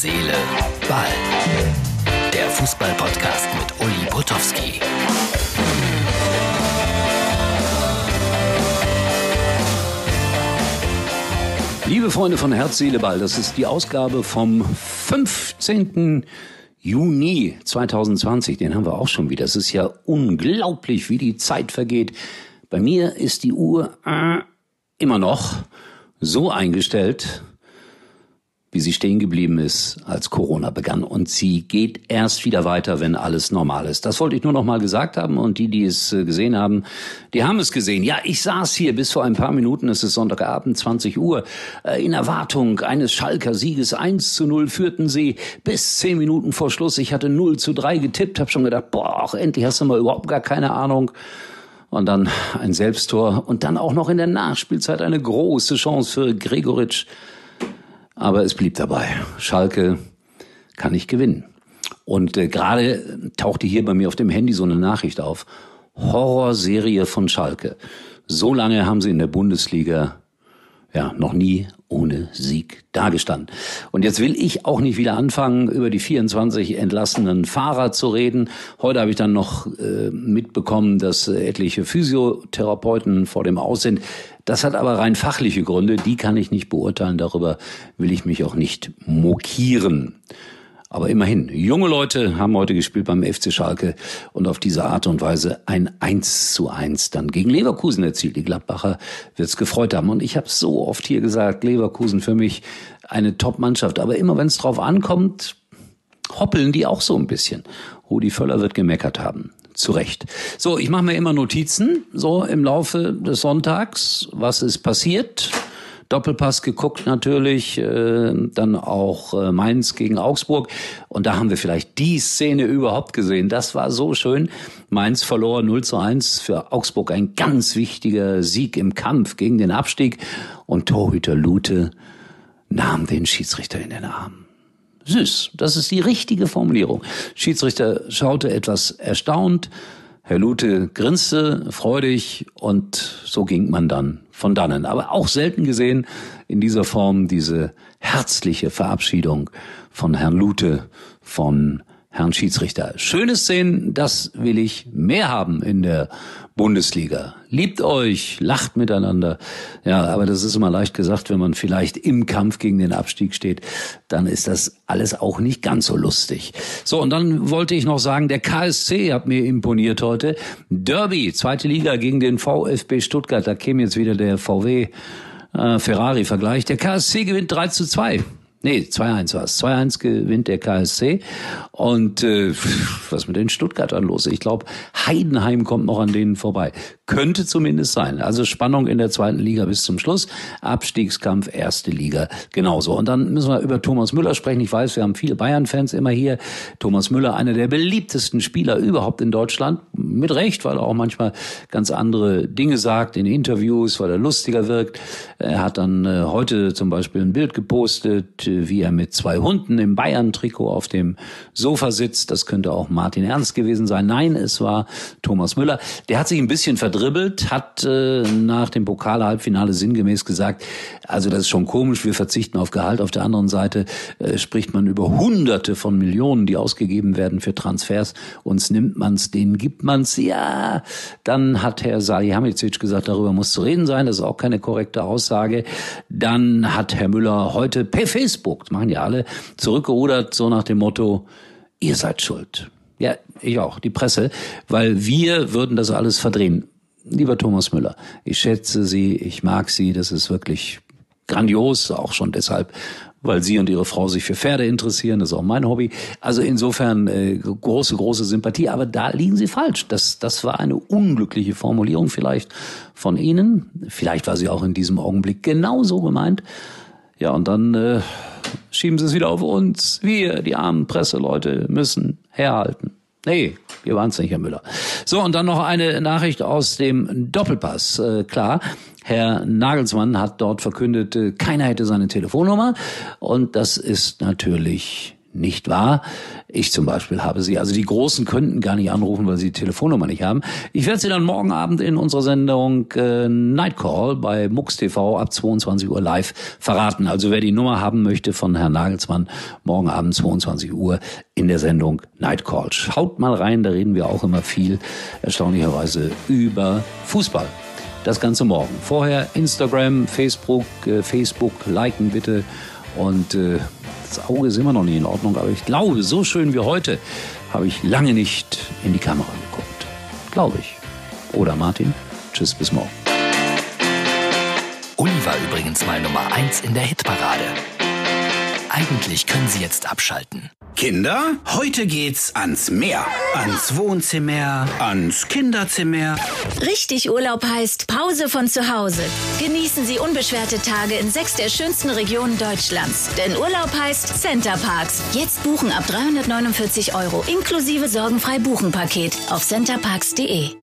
Seele, Ball. Der Fußball-Podcast mit Uli Potowski. Liebe Freunde von Herz, Seele, Ball, das ist die Ausgabe vom 15. Juni 2020. Den haben wir auch schon wieder. Es ist ja unglaublich, wie die Zeit vergeht. Bei mir ist die Uhr äh, immer noch so eingestellt, wie sie stehen geblieben ist, als Corona begann. Und sie geht erst wieder weiter, wenn alles normal ist. Das wollte ich nur noch mal gesagt haben. Und die, die es äh, gesehen haben, die haben es gesehen. Ja, ich saß hier bis vor ein paar Minuten, es ist Sonntagabend, 20 Uhr, äh, in Erwartung eines Schalker Sieges. 1 zu 0 führten sie bis 10 Minuten vor Schluss. Ich hatte 0 zu 3 getippt, habe schon gedacht, boah, endlich hast du mal überhaupt gar keine Ahnung. Und dann ein Selbsttor und dann auch noch in der Nachspielzeit eine große Chance für Gregoritsch. Aber es blieb dabei. Schalke kann nicht gewinnen. Und äh, gerade tauchte hier bei mir auf dem Handy so eine Nachricht auf. Horrorserie von Schalke. So lange haben sie in der Bundesliga ja noch nie ohne Sieg dagestanden. Und jetzt will ich auch nicht wieder anfangen, über die 24 entlassenen Fahrer zu reden. Heute habe ich dann noch äh, mitbekommen, dass äh, etliche Physiotherapeuten vor dem Aus sind. Das hat aber rein fachliche Gründe, die kann ich nicht beurteilen. Darüber will ich mich auch nicht mokieren. Aber immerhin, junge Leute haben heute gespielt beim FC Schalke und auf diese Art und Weise ein 1 zu 1 dann gegen Leverkusen erzielt. Die Gladbacher wird's gefreut haben. Und ich habe so oft hier gesagt, Leverkusen für mich eine Top-Mannschaft. Aber immer wenn es drauf ankommt, hoppeln die auch so ein bisschen. Rudi Völler wird gemeckert haben. Zu Recht. So, ich mache mir immer Notizen, so im Laufe des Sonntags. Was ist passiert? Doppelpass geguckt natürlich, äh, dann auch äh, Mainz gegen Augsburg. Und da haben wir vielleicht die Szene überhaupt gesehen. Das war so schön. Mainz verlor 0 zu 1 für Augsburg. Ein ganz wichtiger Sieg im Kampf gegen den Abstieg. Und Torhüter Lute nahm den Schiedsrichter in den Arm. Süß, das ist die richtige Formulierung. Schiedsrichter schaute etwas erstaunt, Herr Lute grinste freudig und so ging man dann von dannen. Aber auch selten gesehen in dieser Form diese herzliche Verabschiedung von Herrn Lute, von Herrn Schiedsrichter. Schöne Szenen, das will ich mehr haben in der Bundesliga. Liebt euch, lacht miteinander. Ja, aber das ist immer leicht gesagt, wenn man vielleicht im Kampf gegen den Abstieg steht, dann ist das alles auch nicht ganz so lustig. So, und dann wollte ich noch sagen, der KSC hat mir imponiert heute. Derby, zweite Liga gegen den VfB Stuttgart. Da käme jetzt wieder der VW äh, Ferrari-Vergleich. Der KSC gewinnt 3 zu 2. Nee, 2-1 war es. 2-1 gewinnt der KSC. Und äh, was mit den Stuttgartern los? Ich glaube, Heidenheim kommt noch an denen vorbei. Könnte zumindest sein. Also Spannung in der zweiten Liga bis zum Schluss. Abstiegskampf, erste Liga genauso. Und dann müssen wir über Thomas Müller sprechen. Ich weiß, wir haben viele Bayern-Fans immer hier. Thomas Müller, einer der beliebtesten Spieler überhaupt in Deutschland. Mit Recht, weil er auch manchmal ganz andere Dinge sagt in Interviews, weil er lustiger wirkt. Er hat dann äh, heute zum Beispiel ein Bild gepostet wie er mit zwei Hunden im Bayern-Trikot auf dem Sofa sitzt. Das könnte auch Martin Ernst gewesen sein. Nein, es war Thomas Müller. Der hat sich ein bisschen verdribbelt, hat äh, nach dem Pokal-Halbfinale sinngemäß gesagt, also das ist schon komisch, wir verzichten auf Gehalt. Auf der anderen Seite äh, spricht man über Hunderte von Millionen, die ausgegeben werden für Transfers. Uns nimmt man's, denen gibt man's. Ja, dann hat Herr Salihamidzic gesagt, darüber muss zu reden sein. Das ist auch keine korrekte Aussage. Dann hat Herr Müller heute per Facebook Facebook, machen ja alle, zurückgerudert, so nach dem Motto, ihr seid schuld. Ja, ich auch, die Presse, weil wir würden das alles verdrehen. Lieber Thomas Müller, ich schätze Sie, ich mag Sie, das ist wirklich grandios, auch schon deshalb, weil Sie und Ihre Frau sich für Pferde interessieren, das ist auch mein Hobby. Also insofern äh, große, große Sympathie, aber da liegen Sie falsch. Das, das war eine unglückliche Formulierung vielleicht von Ihnen. Vielleicht war sie auch in diesem Augenblick genauso gemeint. Ja, und dann äh, schieben sie es wieder auf uns. Wir, die armen Presseleute, müssen herhalten. Nee, wir waren es nicht, Herr Müller. So, und dann noch eine Nachricht aus dem Doppelpass. Äh, klar, Herr Nagelsmann hat dort verkündet, äh, keiner hätte seine Telefonnummer. Und das ist natürlich nicht wahr? Ich zum Beispiel habe sie. Also die Großen könnten gar nicht anrufen, weil sie die Telefonnummer nicht haben. Ich werde sie dann morgen Abend in unserer Sendung äh, Nightcall bei MUX TV ab 22 Uhr live verraten. Also wer die Nummer haben möchte von Herrn Nagelsmann, morgen Abend 22 Uhr in der Sendung Nightcall. Schaut mal rein, da reden wir auch immer viel, erstaunlicherweise, über Fußball. Das Ganze morgen. Vorher Instagram, Facebook, äh, Facebook liken bitte und äh, das Auge ist immer noch nicht in Ordnung, aber ich glaube, so schön wie heute habe ich lange nicht in die Kamera geguckt. Glaube ich. Oder Martin? Tschüss, bis morgen. Uli war übrigens mal Nummer 1 in der Hitparade. Eigentlich können Sie jetzt abschalten. Kinder, heute geht's ans Meer. Ans Wohnzimmer, ans Kinderzimmer. Richtig Urlaub heißt Pause von zu Hause. Genießen Sie unbeschwerte Tage in sechs der schönsten Regionen Deutschlands. Denn Urlaub heißt Center Parks. Jetzt buchen ab 349 Euro inklusive sorgenfrei Buchen Paket auf centerparks.de.